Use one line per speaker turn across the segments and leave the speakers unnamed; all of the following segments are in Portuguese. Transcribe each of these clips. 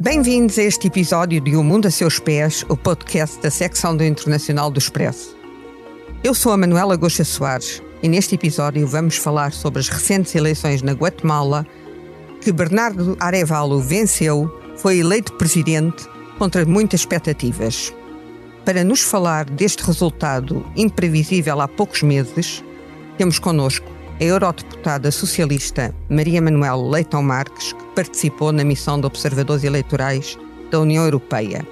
Bem-vindos a este episódio de O Mundo a Seus Pés, o podcast da secção do Internacional do Expresso. Eu sou a Manuela Goxa Soares e neste episódio vamos falar sobre as recentes eleições na Guatemala que Bernardo Arevalo venceu, foi eleito presidente contra muitas expectativas. Para nos falar deste resultado imprevisível há poucos meses, temos connosco a eurodeputada socialista Maria Manuel Leitão Marques, que participou na missão de observadores eleitorais da União Europeia.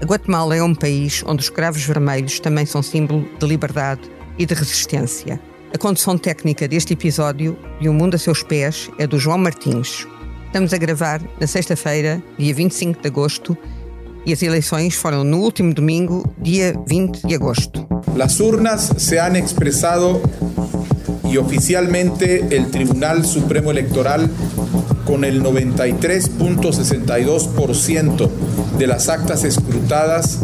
A Guatemala é um país onde os cravos vermelhos também são símbolo de liberdade e de resistência. A condução técnica deste episódio de O Mundo a Seus Pés é do João Martins. Estamos a gravar na sexta-feira, dia 25 de agosto, e as eleições foram no último domingo, dia 20 de agosto.
As urnas se han expressado y oficialmente el Tribunal Supremo Electoral, con el 93.62% de las actas escrutadas,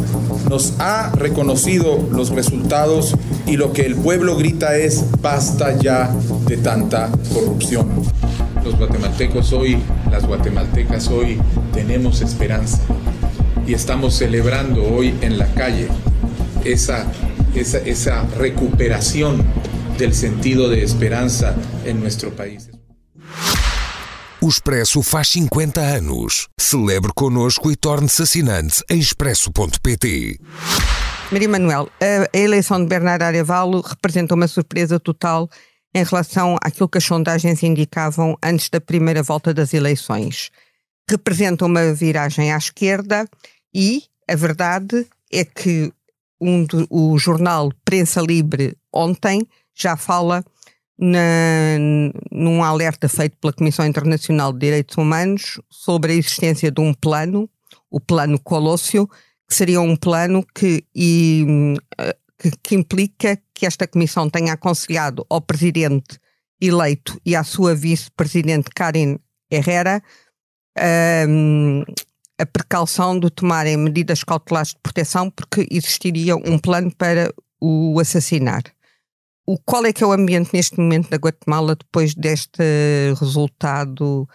nos ha reconocido los resultados y lo que el pueblo grita es basta ya de tanta corrupción. Los guatemaltecos hoy, las guatemaltecas hoy tenemos esperanza y estamos celebrando hoy en la calle esa, esa, esa recuperación del sentido de esperança em nosso país.
O Expresso faz 50 anos. Celebre connosco e torne-se assinante em expresso.pt.
Maria Manuel, a eleição de Bernardo Arevalo representa uma surpresa total em relação àquilo que as sondagens indicavam antes da primeira volta das eleições. Representa uma viragem à esquerda e a verdade é que um do, o jornal Prensa Livre ontem já fala na, num alerta feito pela Comissão Internacional de Direitos Humanos sobre a existência de um plano, o Plano Colóssio, que seria um plano que, e, que, que implica que esta Comissão tenha aconselhado ao Presidente eleito e à sua Vice-Presidente Karen Herrera um, a precaução de tomarem medidas cautelares de proteção porque existiria um plano para o assassinar. O, qual é que é o ambiente neste momento da Guatemala depois deste resultado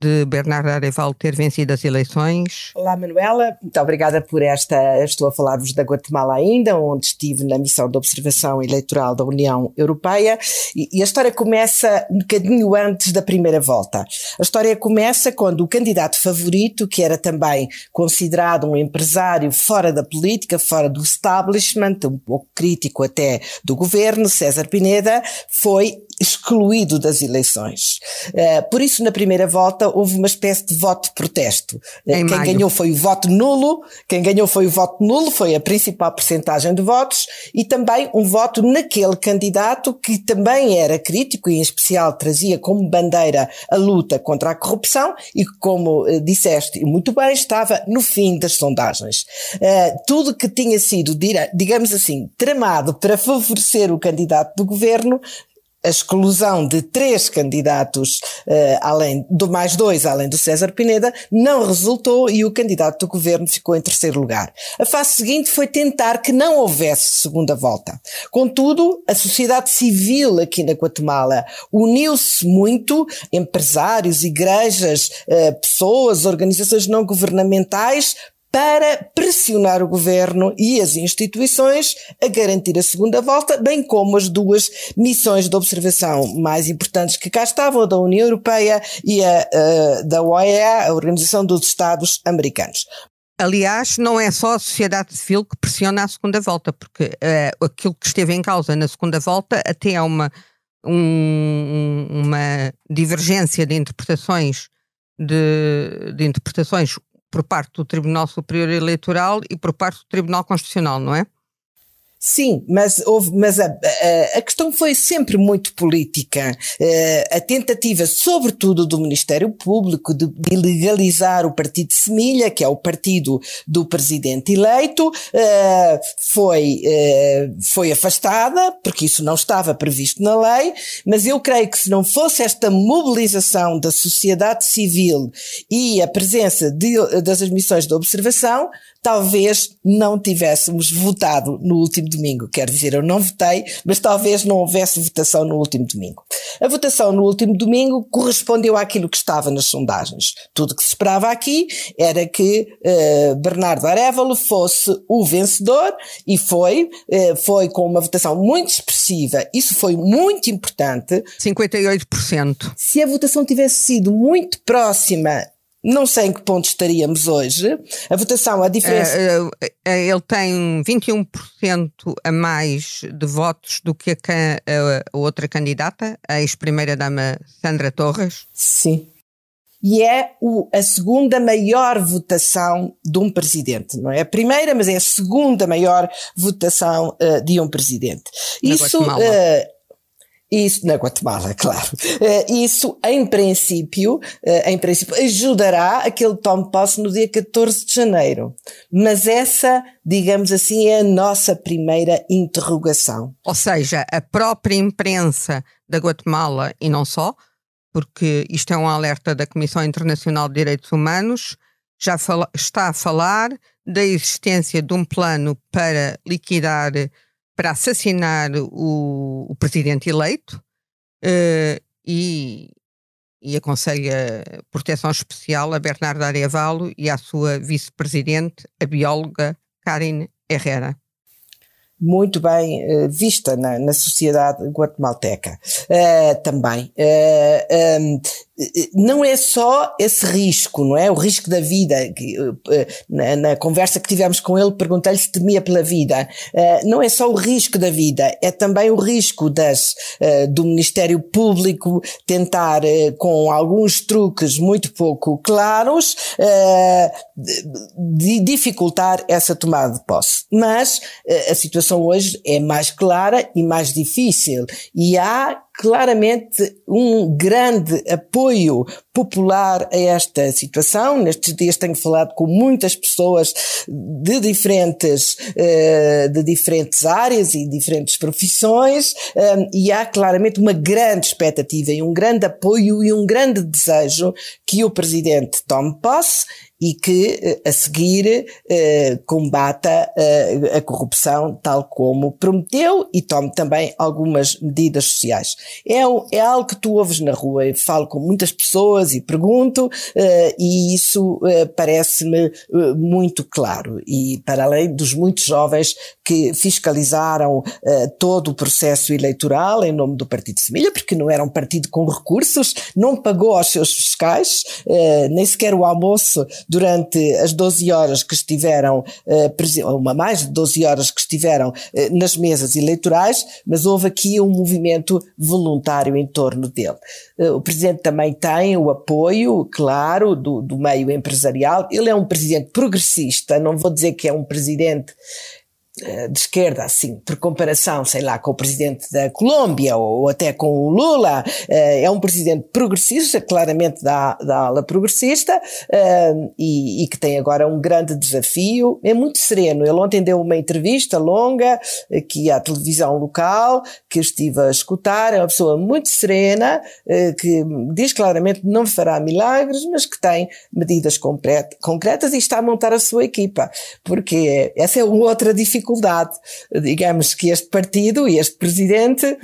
de Bernardo Areval ter vencido as eleições.
Olá, Manuela. Muito obrigada por esta. Estou a falar-vos da Guatemala ainda, onde estive na missão de observação eleitoral da União Europeia. E, a história começa um bocadinho antes da primeira volta. A história começa quando o candidato favorito, que era também considerado um empresário fora da política, fora do establishment, um pouco crítico até do governo, César Pineda, foi excluído das eleições. Uh, por isso, na primeira volta, houve uma espécie de voto de protesto. Uh, quem maio. ganhou foi o voto nulo, quem ganhou foi o voto nulo, foi a principal percentagem de votos, e também um voto naquele candidato que também era crítico e, em especial, trazia como bandeira a luta contra a corrupção e, como uh, disseste muito bem, estava no fim das sondagens. tudo que tinha sido, digamos assim, tramado para favorecer o candidato do governo a exclusão de três candidatos, uh, além do mais dois, além do César Pineda, não resultou e o candidato do governo ficou em terceiro lugar. A fase seguinte foi tentar que não houvesse segunda volta. Contudo, a sociedade civil aqui na Guatemala uniu-se muito, empresários, igrejas, uh, pessoas, organizações não governamentais, para pressionar o governo e as instituições a garantir a segunda volta, bem como as duas missões de observação mais importantes que cá estavam, a da União Europeia e a, a da OEA, a Organização dos Estados Americanos.
Aliás, não é só a sociedade civil que pressiona a segunda volta, porque uh, aquilo que esteve em causa na segunda volta até é uma, um, uma divergência de interpretações de, de interpretações por parte do Tribunal Superior Eleitoral e por parte do Tribunal Constitucional, não é?
Sim, mas, houve, mas a, a, a, questão foi sempre muito política. Eh, a tentativa, sobretudo do Ministério Público, de, de legalizar o partido de Semilha, que é o partido do presidente eleito, eh, foi, eh, foi afastada, porque isso não estava previsto na lei, mas eu creio que se não fosse esta mobilização da sociedade civil e a presença de, das admissões de observação, talvez não tivéssemos votado no último domingo. Quer dizer, eu não votei, mas talvez não houvesse votação no último domingo. A votação no último domingo correspondeu àquilo que estava nas sondagens. Tudo que se esperava aqui era que uh, Bernardo Arevalo fosse o vencedor e foi, uh, foi com uma votação muito expressiva. Isso foi muito importante.
58%.
Se a votação tivesse sido muito próxima não sei em que ponto estaríamos hoje. A votação, a diferença. Uh,
uh, ele tem 21% a mais de votos do que a, a outra candidata, a ex-primeira-dama Sandra Torres.
Sim. E é o, a segunda maior votação de um presidente. Não é a primeira, mas é a segunda maior votação uh, de um presidente.
Na Isso.
Isso na Guatemala, claro. Uh, isso, em princípio, uh, em princípio, ajudará a que ele tome posse no dia 14 de janeiro. Mas essa, digamos assim, é a nossa primeira interrogação.
Ou seja, a própria imprensa da Guatemala, e não só, porque isto é um alerta da Comissão Internacional de Direitos Humanos, já fala, está a falar da existência de um plano para liquidar para assassinar o, o presidente eleito uh, e, e aconselha proteção especial a Bernardo Arevalo e à sua vice-presidente, a bióloga Karin Herrera
muito bem uh, vista na, na, sociedade guatemalteca uh, também. Uh, não é só esse risco, não é? O risco da vida. Na, na conversa que tivemos com ele, perguntei-lhe se temia pela vida. Não é só o risco da vida, é também o risco das, do Ministério Público tentar, com alguns truques muito pouco claros, dificultar essa tomada de posse. Mas a situação hoje é mais clara e mais difícil. E há claramente um grande apoio popular a esta situação. Nestes dias tenho falado com muitas pessoas de diferentes, eh, de diferentes áreas e diferentes profissões eh, e há claramente uma grande expectativa e um grande apoio e um grande desejo que o Presidente tome posse e que eh, a seguir eh, combata eh, a corrupção tal como prometeu e tome também algumas medidas sociais. É, é algo que tu ouves na rua, eu falo com muitas pessoas e pergunto e isso parece-me muito claro e para além dos muitos jovens que fiscalizaram todo o processo eleitoral em nome do Partido Semilha, porque não era um partido com recursos, não pagou aos seus fiscais, nem sequer o almoço durante as 12 horas que estiveram, uh, uma mais de 12 horas que estiveram uh, nas mesas eleitorais, mas houve aqui um movimento voluntário em torno dele. Uh, o Presidente também tem o apoio, claro, do, do meio empresarial. Ele é um Presidente progressista, não vou dizer que é um Presidente eh, de esquerda, assim, por comparação, sei lá, com o presidente da Colômbia ou até com o Lula, eh, é um presidente progressista, claramente da, da ala progressista, eh, e, e, que tem agora um grande desafio. É muito sereno. Ele ontem deu uma entrevista longa aqui à televisão local, que estive a escutar. É uma pessoa muito serena, que diz claramente que não fará milagres, mas que tem medidas concretas e está a montar a sua equipa, porque essa é outra dificuldade dificuldade. Digamos que este partido e este presidente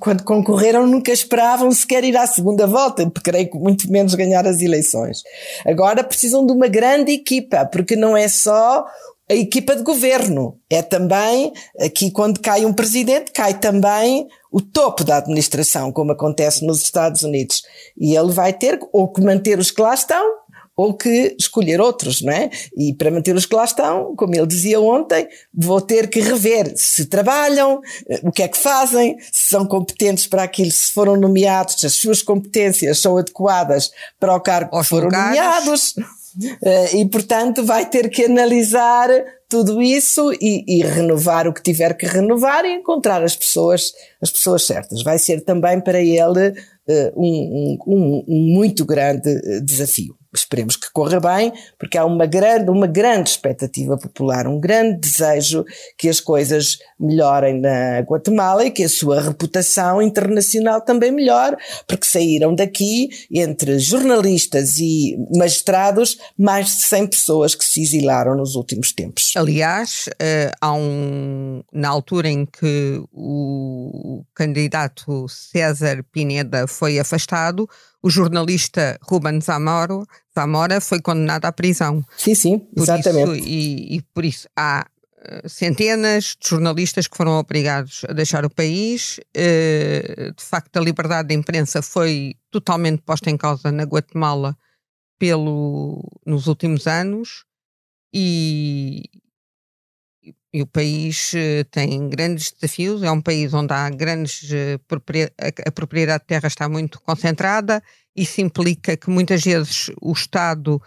quando concorreram nunca esperavam sequer ir à segunda volta, porque creio que muito menos ganhar as eleições. Agora precisam de uma grande equipa, porque não é só a equipa de governo, é também, aqui quando cai um presidente, cai também o topo da administração, como acontece nos Estados Unidos. E ele vai ter ou que manter os que lá estão, ou que escolher outros, não é? E para manter os que lá estão, como ele dizia ontem, vou ter que rever se trabalham, eh, o que é que fazem, se são competentes para aquilo, se foram nomeados, se as suas competências são adequadas para o cargo que foram lugares. nomeados. Eh, e, portanto, vai ter que analisar tudo isso e, e, renovar o que tiver que renovar e encontrar as pessoas, as pessoas certas. Vai ser também para ele uh, um, um, um muito grande desafio. Esperemos que corra bem, porque há uma grande, uma grande expectativa popular, um grande desejo que as coisas melhorem na Guatemala e que a sua reputação internacional também melhore, porque saíram daqui, entre jornalistas e magistrados, mais de 100 pessoas que se exilaram nos últimos tempos.
Aliás, eh, há um, na altura em que o candidato César Pineda foi afastado, o jornalista Ruben Zamora, Zamora foi condenado à prisão.
Sim, sim, exatamente.
Isso, e, e, por isso há uh, centenas de jornalistas que foram obrigados a deixar o país. Uh, de facto, a liberdade de imprensa foi totalmente posta em causa na Guatemala pelo, nos últimos anos. E, e o país uh, tem grandes desafios. É um país onde há grandes propriedade, a, propriedade de terra está muito concentrada. Isso implica que muitas vezes o Estado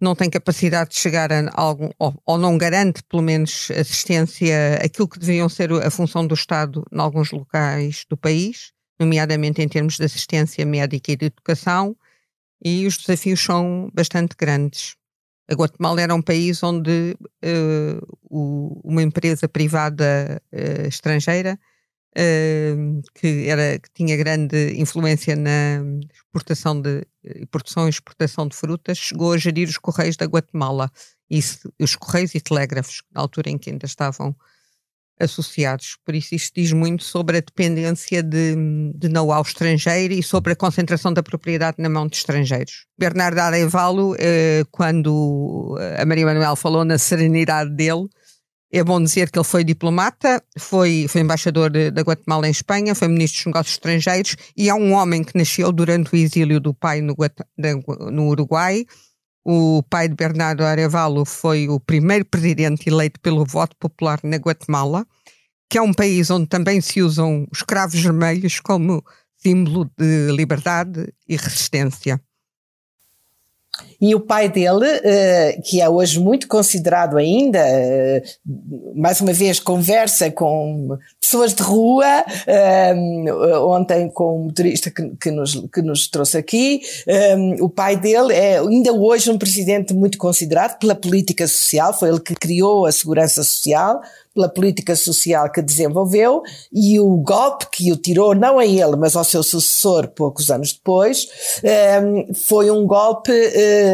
não tem capacidade de chegar a algum ou, não garante pelo menos assistência aquilo que deviam ser a função do Estado em alguns locais do país, nomeadamente em termos de assistência médica e de educação. E os desafios são bastante grandes. A Guatemala era um país onde uh, o, uma empresa privada uh, estrangeira uh, que, era, que tinha grande influência na exportação de produção e exportação de frutas chegou a gerir os correios da Guatemala, Isso, os correios e telégrafos, na altura em que ainda estavam associados. Por isso, isto diz muito sobre a dependência de, de know-how estrangeiro e sobre a concentração da propriedade na mão de estrangeiros. Bernardo Arevalo, eh, quando a Maria Manuel falou na serenidade dele, é bom dizer que ele foi diplomata, foi, foi embaixador da Guatemala em Espanha, foi ministro dos Negócios Estrangeiros e é um homem que nasceu durante o exílio do pai no, no Uruguai o pai de Bernardo Arevalo foi o primeiro presidente eleito pelo voto popular na Guatemala, que é um país onde também se usam os cravos vermelhos como símbolo de liberdade e resistência.
E o pai dele, uh, que é hoje muito considerado ainda, uh, mais uma vez, conversa com pessoas de rua, uh, ontem com um motorista que, que, nos, que nos trouxe aqui. o pai dele é ainda hoje um presidente muito considerado pela política social, foi ele que criou a segurança social, pela política social que desenvolveu e o golpe que o tirou, não a ele, mas ao seu sucessor poucos anos depois, foi um golpe eh, eh,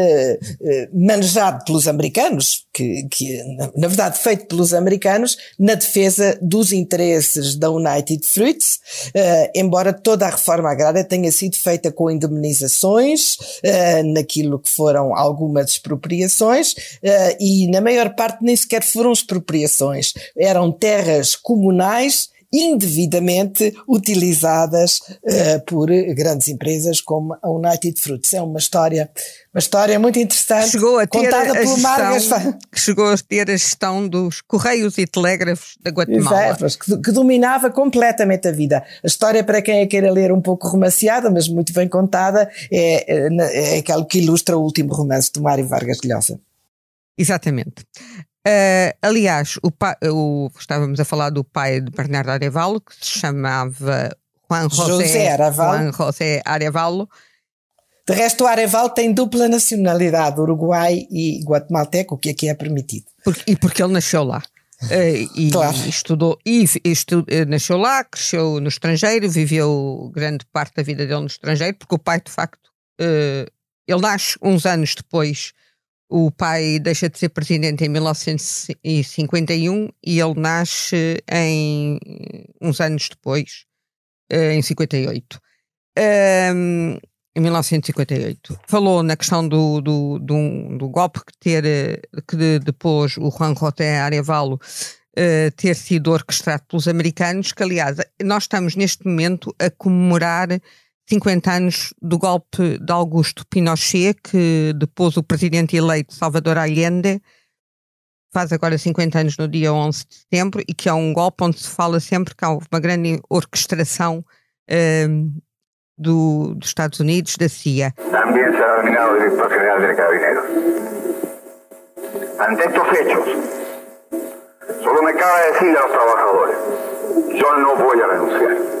manejado pelos americanos, que, que na verdade feito pelos americanos, na defesa dos interesses da United Fruits, eh, embora toda a reforma agrária tenha sido feita com indemnizações, naquilo que foram algumas expropriações, e na maior parte nem sequer foram expropriações. Eram terras comunais indevidamente utilizadas uh, por grandes empresas como a United Fruits. É uma história, uma história muito interessante,
chegou a ter
contada
a gestão, Chegou a ter a gestão dos correios e telégrafos da Guatemala.
Exato, que, que, dominava completamente a vida. A história, para quem a queira ler um pouco romanceada, mas muito bem contada, é, é, é aquela que ilustra o último romance de Mário Vargas Llosa.
Exatamente. Uh, aliás, o, o, estávamos a falar do pai de Bernardo Arevalo, que se chamava Juan José, José Arevalo. Juan José Arevalo.
De resto, o Arevalo tem dupla nacionalidade, Uruguai e guatemalteco, o que aqui é permitido.
Porque, e porque ele nasceu lá. Uh, e claro. estudou e estu, eh, nasceu lá, cresceu no estrangeiro, viveu grande parte da vida dele no estrangeiro, porque o pai, de facto, uh, ele nasce uns anos depois o pai deixa de ser presidente em 1951 e ele nasce em uns anos depois, eh, em 58. Um, em 1958. Falou na questão do, do, do, do golpe que, ter, que depois o Juan José Arevalo uh, ter sido orquestrado pelos americanos, que aliás, nós estamos neste momento a comemorar 50 anos do golpe de Augusto Pinochet, que depois o presidente eleito Salvador Allende faz agora 50 anos no dia 11 de setembro e que é um golpe onde se fala sempre que há uma grande orquestração um, do, dos Estados Unidos, da CIA.
Também será nominado diretor-geral de Carabineros. Ante estos hechos, solo me cabe decir a los trabajadores, yo no voy a renunciar.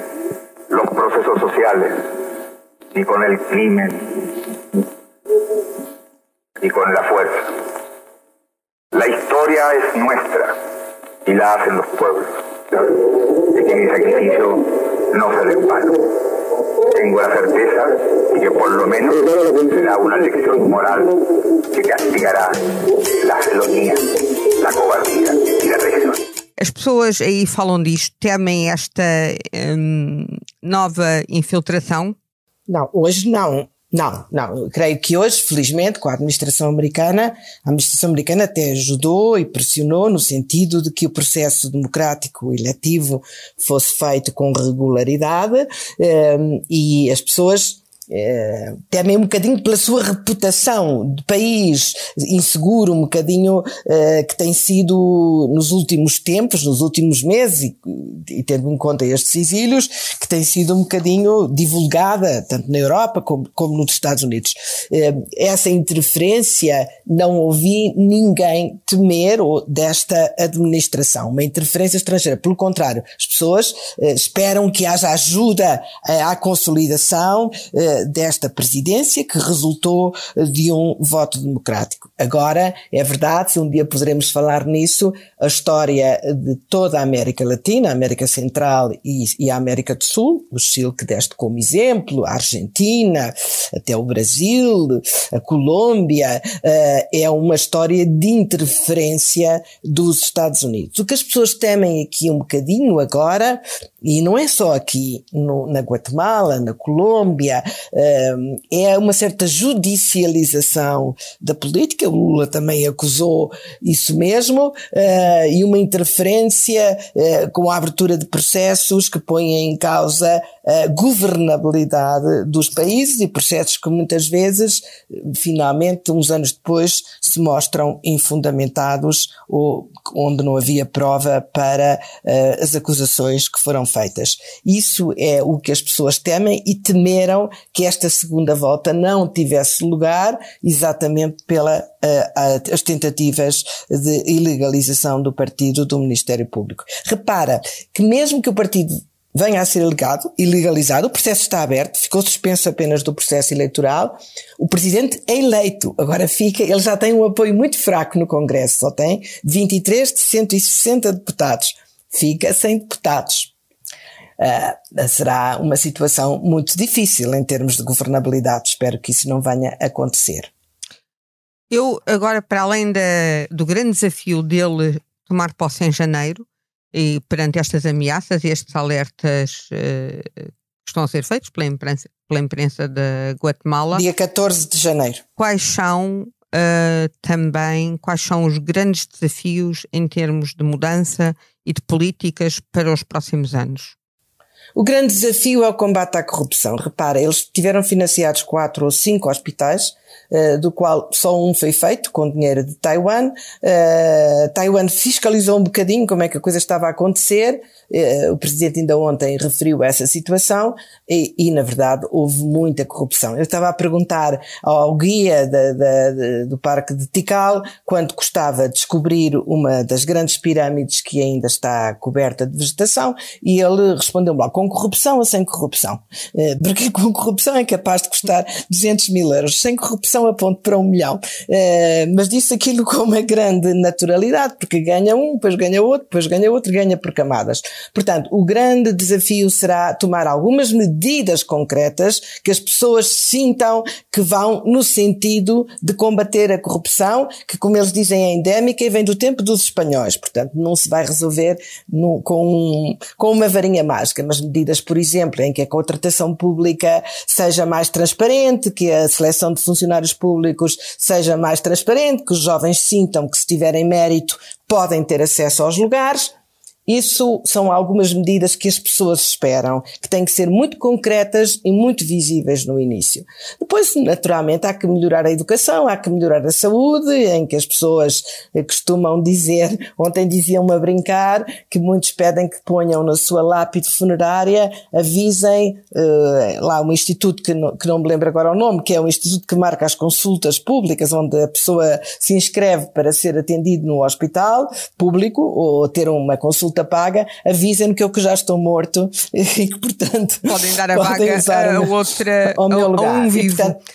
los procesos sociales, ni con el crimen, ni con la fuerza. La historia es nuestra y la hacen los pueblos. De que mi sacrificio no será en vano. Tengo la certeza de que por lo menos será una lección moral que castigará la felonía, la cobardía y la traición.
As pessoas aí falam disto, temem esta nova infiltração?
Não, hoje não. Não, não. Eu creio que hoje, felizmente, com a administração americana, a administração americana até ajudou e pressionou no sentido de que o processo democrático eletivo fosse feito com regularidade um, e as pessoas é, temem um bocadinho pela sua reputação de país inseguro, um bocadinho é, que tem sido nos últimos tempos, nos últimos meses, e, tendo em conta estes exílios, que tem sido um bocadinho divulgada, tanto na Europa como, como nos Estados Unidos. É, essa interferência não ouvi ninguém temer desta administração, uma interferência estrangeira. Pelo contrário, as pessoas é, esperam que haja ajuda à consolidação desta presidência que resultou de um voto democrático. Agora, é verdade, se um dia poderemos falar nisso, a história de toda a América Latina, a América Central e, e a América do Sul, o Chile que deste como exemplo, a Argentina, até o Brasil, a Colômbia, uh, é uma história de interferência dos Estados Unidos. O que as pessoas temem aqui um bocadinho agora, e não é só aqui no, na Guatemala, na Colômbia, é uma certa judicialização da política, o Lula também acusou isso mesmo, uh, e uma interferência uh, com a abertura de processos que põem em causa governabilidade dos países e processos que muitas vezes, finalmente, uns anos depois, se mostram infundamentados ou onde não havia prova para uh, as acusações que foram feitas. Isso é o que as pessoas temem e temeram que esta segunda volta não tivesse lugar exatamente pela uh, as tentativas de ilegalização do partido do Ministério Público. Repara que mesmo que o partido venha a ser alegado e legalizado, o processo está aberto, ficou suspenso apenas do processo eleitoral, o presidente é eleito, agora fica, ele já tem um apoio muito fraco no Congresso, só tem 23 de 160 deputados, fica sem deputados. Uh, será uma situação muito difícil em termos de governabilidade, espero que isso não venha a acontecer.
Eu, agora, para além do grande desafio dele tomar posse em janeiro, e perante estas ameaças e estes alertas uh, que estão a ser feitos pela imprensa, pela imprensa da Guatemala.
Dia 14 de janeiro.
Quais são uh, também, quais são os grandes desafios em termos de mudança e de políticas para os próximos anos?
O grande desafio é o combate à corrupção. Repara, eles tiveram financiados quatro ou cinco hospitais do qual só um foi feito com dinheiro de Taiwan. Uh, Taiwan fiscalizou um bocadinho como é que a coisa estava a acontecer. Uh, o presidente ainda ontem referiu essa situação e, e, na verdade, houve muita corrupção. Eu estava a perguntar ao guia da, da, da, do Parque de Tikal quanto custava descobrir uma das grandes pirâmides que ainda está coberta de vegetação e ele respondeu-me lá, com corrupção ou sem corrupção? Porque com corrupção é capaz de custar 200 mil euros. Sem corrupção a ponto para um milhão. Uh, mas disse aquilo com uma grande naturalidade, porque ganha um, depois ganha outro, depois ganha outro, ganha por camadas. Portanto, o grande desafio será tomar algumas medidas concretas que as pessoas sintam que vão no sentido de combater a corrupção, que, como eles dizem, é endémica e vem do tempo dos espanhóis. Portanto, não se vai resolver no, com, com uma varinha mágica, mas medidas, por exemplo, em que a contratação pública seja mais transparente, que a seleção de funcionários públicos seja mais transparente, que os jovens sintam que se tiverem mérito podem ter acesso aos lugares Isso são algumas medidas que as pessoas esperam, que têm que ser muito concretas e muito visíveis no início. Depois, naturalmente, há que melhorar a educação, há que melhorar a saúde, em que as pessoas eh, costumam dizer, ontem diziam-me a brincar, que muitos pedem que ponham na sua lápide funerária, avisem uh, lá um instituto que não, que não me lembro agora o nome, que é um instituto que marca as consultas públicas, onde a pessoa se inscreve para ser atendido no hospital público ou ter uma consulta consulta paga, avisem-me que eu que já estou morto e que, portanto,
podem dar a podem vaga a outra, ao meu lugar. A um vivo. E, portanto,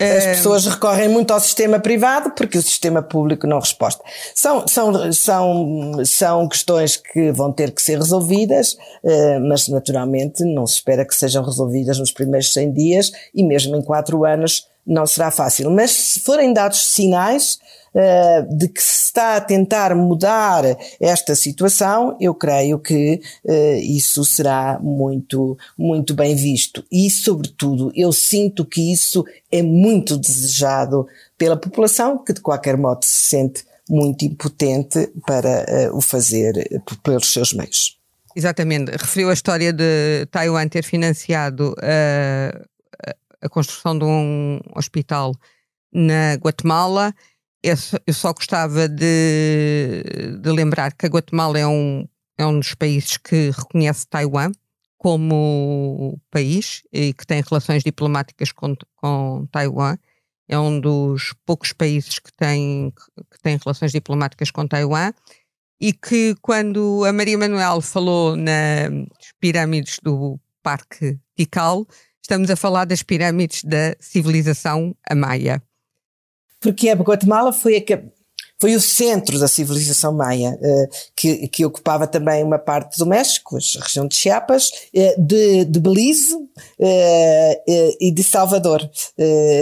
as pessoas recorrem muito ao sistema privado porque o sistema público não responde. São, são, são, são questões que vão ter que ser resolvidas, eh, mas naturalmente não se espera que sejam resolvidas nos primeiros 100 dias e mesmo em 4 anos não será fácil. Mas se forem dados sinais, eh, de que se está a tentar mudar esta situação, eu creio que uh, isso será muito, muito bem visto. E, sobretudo, eu sinto que isso é muito desejado pela população, que de qualquer modo se sente muito impotente para uh, o fazer pelos seus meios.
Exatamente. Referiu a história de Taiwan ter financiado a construção de um hospital na Guatemala eu só gostava de, de, lembrar que a Guatemala é um, é um dos países que reconhece Taiwan como país e que tem relações diplomáticas com, com Taiwan. É um dos poucos países que tem, que tem relações diplomáticas com Taiwan e que quando a Maria Manuel falou nas pirâmides do Parque Tikal, estamos a falar das pirâmides da civilização Maia
porque a Guatemala foi a, foi o centro da civilização maia, eh, que, que ocupava também uma parte do México, a região de Chiapas, eh, de, de Belize eh, e de Salvador,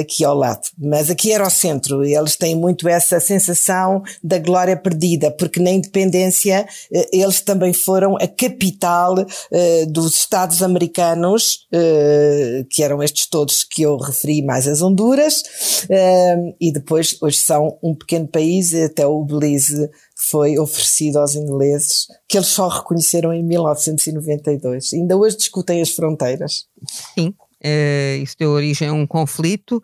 aqui ao lado. Mas aqui era o centro, e eles têm muito essa sensação da glória perdida, porque na independência eles também foram a capital dos Estados americanos, que eram estes todos que eu referi, mais as Honduras, e depois hoje são um pequeno país até o Belize foi oferecido aos ingleses, que eles só reconheceram em 1992. Ainda hoje discutem as fronteiras.
Sim, uh, isso deu origem a um conflito.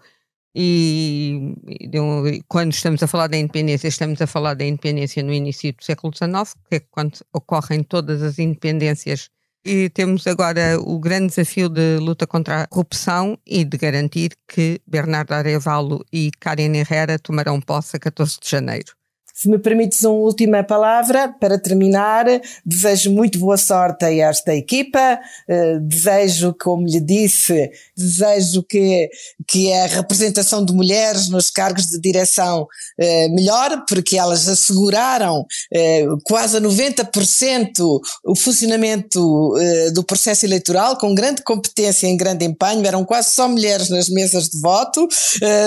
E deu, quando estamos a falar da independência, estamos a falar da independência no início do século XIX, que é quando ocorrem todas as independências e temos agora o grande desafio de luta contra a corrupção e de garantir que Bernardo Arevalo e Karen Herrera tomarão posse a 14 de janeiro.
Se me permites uma última palavra para terminar, desejo muito boa sorte a esta equipa, uh, desejo, como lhe disse, desejo que, que a representação de mulheres nos cargos de direção uh, melhore, porque elas asseguraram uh, quase a 90% o funcionamento do processo eleitoral, com grande competência e grande empenho, eram quase só mulheres nas mesas de voto,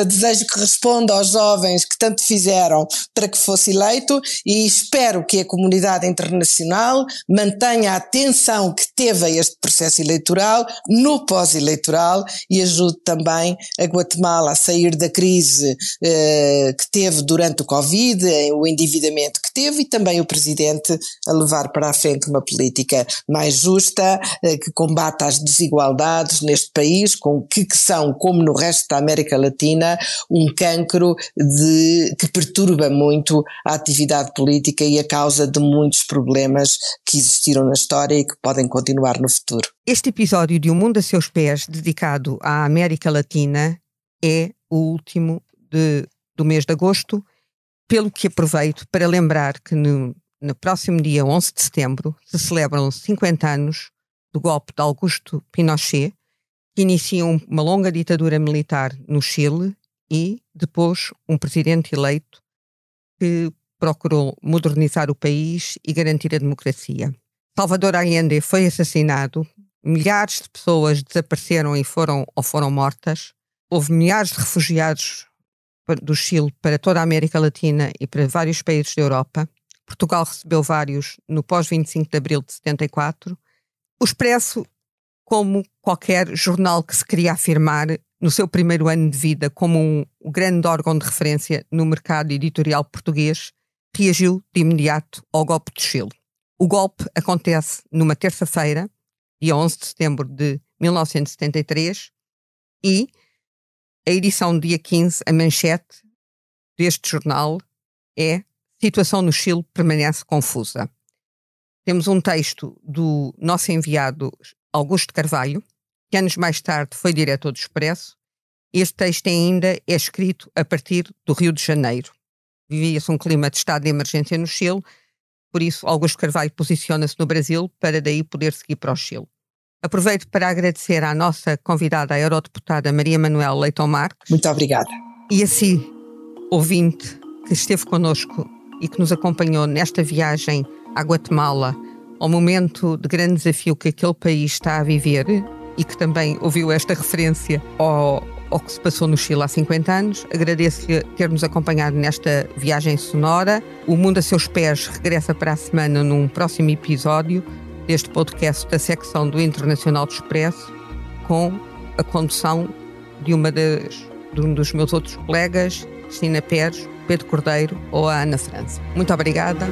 desejo que responda aos jovens que tanto fizeram para que fosse fosse eleito e espero que a comunidade internacional mantenha a atenção que teve a este processo eleitoral no pós-eleitoral e ajude também a Guatemala a sair da crise eh, que teve durante o Covid, o endividamento que teve e também o Presidente a levar para a frente uma política mais justa, eh, que combata as desigualdades neste país, com que, que são, como no resto da América Latina, um cancro de, que perturba muito a atividade política e a causa de muitos problemas que existiram na história e que podem continuar no futuro.
Este episódio de O Mundo a Seus Pés, dedicado à América Latina, é o último de, do mês de agosto, pelo que aproveito para lembrar que no, no próximo dia 11 de setembro se celebram 50 anos do golpe de Augusto Pinochet, que inicia uma longa ditadura militar no Chile e depois um presidente eleito que procurou modernizar o país e garantir a democracia. Salvador Allende foi assassinado, milhares de pessoas desapareceram e foram ou foram mortas, houve milhares de refugiados do Chile para toda a América Latina e para vários países da Europa. Portugal recebeu vários no pós-25 de abril de 74. O Expresso, como qualquer jornal que se queria afirmar, no seu primeiro ano de vida como um, grande órgão de referência no mercado editorial português, reagiu de imediato ao golpe de Chile. O golpe acontece numa terça-feira, dia 11 de setembro de 1973, e a edição dia 15, a manchete deste jornal é Situação no Chile permanece confusa. Temos um texto do nosso enviado Augusto Carvalho, que anos mais tarde foi diretor do Expresso. Este texto ainda é escrito a partir do Rio de Janeiro. Vivia-se um clima de estado de emergência no Chile, por isso Augusto Carvalho posiciona-se no Brasil para daí poder seguir para o Chile. Aproveito para agradecer à nossa convidada, a eurodeputada Maria Manuel Leitão Marques.
Muito obrigada.
E a si, ouvinte, que esteve connosco e que nos acompanhou nesta viagem à Guatemala, ao momento de grande desafio que aquele país está a viver e que também ouviu esta referência ao, ao que se passou no Chile há 50 anos. Agradeço-lhe ter-nos acompanhado nesta viagem sonora. O Mundo a Seus Pés regressa para a semana num próximo episódio deste podcast da secção do Internacional do Expresso, com a condução de uma das, de um dos meus outros colegas, Cristina Pérez, Pedro Cordeiro ou a Ana França. Muito obrigada.